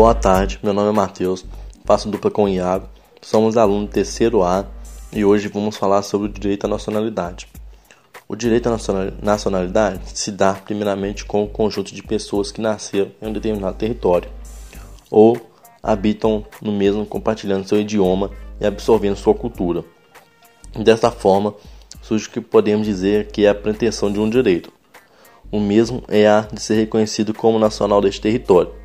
Boa tarde, meu nome é Matheus, faço dupla com o Iago, somos alunos do terceiro A e hoje vamos falar sobre o direito à nacionalidade. O direito à nacionalidade se dá primeiramente com o conjunto de pessoas que nasceram em um determinado território ou habitam no mesmo compartilhando seu idioma e absorvendo sua cultura. Desta forma, surge o que podemos dizer que é a pretensão de um direito. O mesmo é a de ser reconhecido como nacional deste território.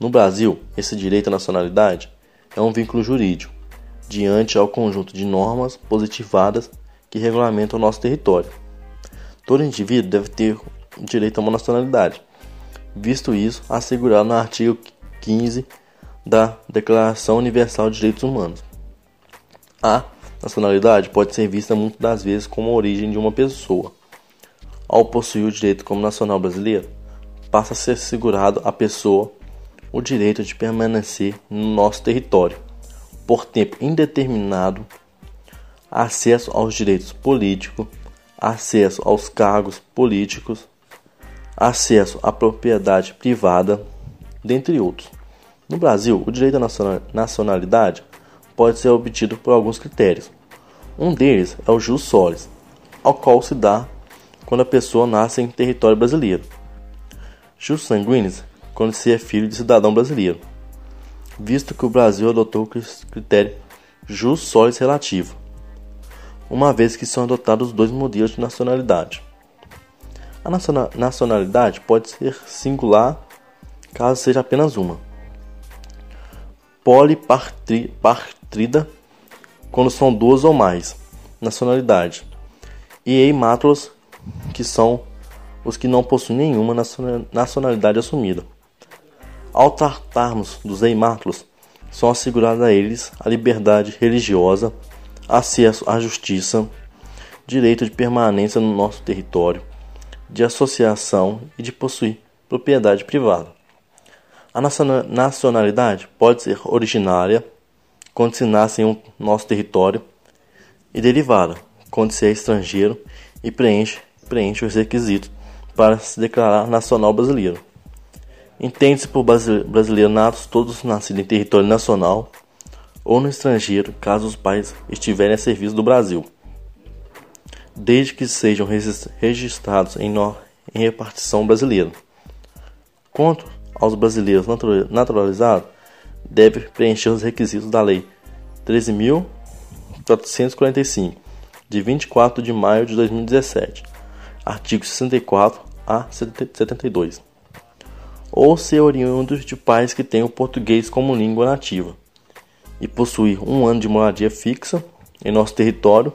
No Brasil, esse direito à nacionalidade é um vínculo jurídico, diante ao conjunto de normas positivadas que regulamentam o nosso território. Todo indivíduo deve ter direito a uma nacionalidade, visto isso assegurado no artigo 15 da Declaração Universal de Direitos Humanos. A nacionalidade pode ser vista muitas das vezes como a origem de uma pessoa. Ao possuir o direito como nacional brasileiro, passa a ser assegurado à pessoa o direito de permanecer no nosso território por tempo indeterminado, acesso aos direitos políticos, acesso aos cargos políticos, acesso à propriedade privada, dentre outros. No Brasil, o direito à nacionalidade pode ser obtido por alguns critérios. Um deles é o jus solis, ao qual se dá quando a pessoa nasce em território brasileiro. Jus sanguinis, quando se é filho de cidadão brasileiro, visto que o Brasil adotou o critério jus solis relativo, uma vez que são adotados dois modelos de nacionalidade. A nacionalidade pode ser singular caso seja apenas uma polipartrida, quando são duas ou mais nacionalidades, e eimátulos, que são os que não possuem nenhuma nacionalidade assumida. Ao tratarmos dos eimátulos, são assegurados a eles a liberdade religiosa, acesso à justiça, direito de permanência no nosso território, de associação e de possuir propriedade privada. A nacionalidade pode ser originária, quando se nasce em um nosso território, e derivada, quando se é estrangeiro e preenche, preenche os requisitos para se declarar nacional brasileiro. Entende-se por brasileiro natos todos nascidos em território nacional ou no estrangeiro, caso os pais estiverem a serviço do Brasil, desde que sejam registrados em, em repartição brasileira. Quanto aos brasileiros naturalizados deve preencher os requisitos da Lei 13.445, de 24 de maio de 2017, artigos 64 a 72, ou ser oriundos de pais que tenham português como língua nativa e possuir um ano de moradia fixa em nosso território.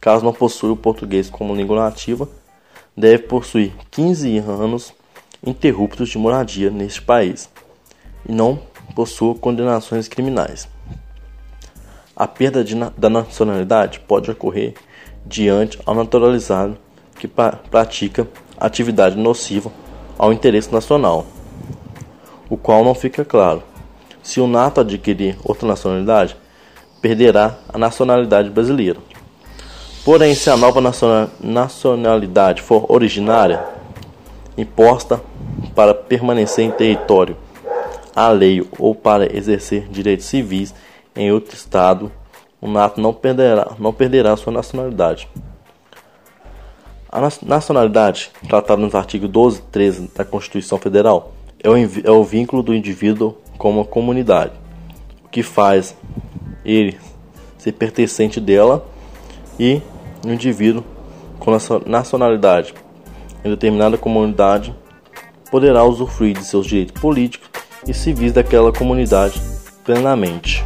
Caso não possua o português como língua nativa, deve possuir 15 anos interruptos de moradia neste país e não possua condenações criminais. A perda da nacionalidade pode ocorrer diante ao naturalizado que pra, pratica atividade nociva ao interesse nacional, o qual não fica claro. Se o nato adquirir outra nacionalidade, perderá a nacionalidade brasileira. Porém, se a nova nacionalidade for originária, imposta para permanecer em território alheio ou para exercer direitos civis em outro estado, o nato não perderá, não perderá sua nacionalidade. A nacionalidade, tratada nos artigos 12 e 13 da Constituição Federal, é o, é o vínculo do indivíduo com uma comunidade, o que faz ele ser pertencente dela e o indivíduo com nacionalidade em determinada comunidade poderá usufruir de seus direitos políticos e civis daquela comunidade plenamente.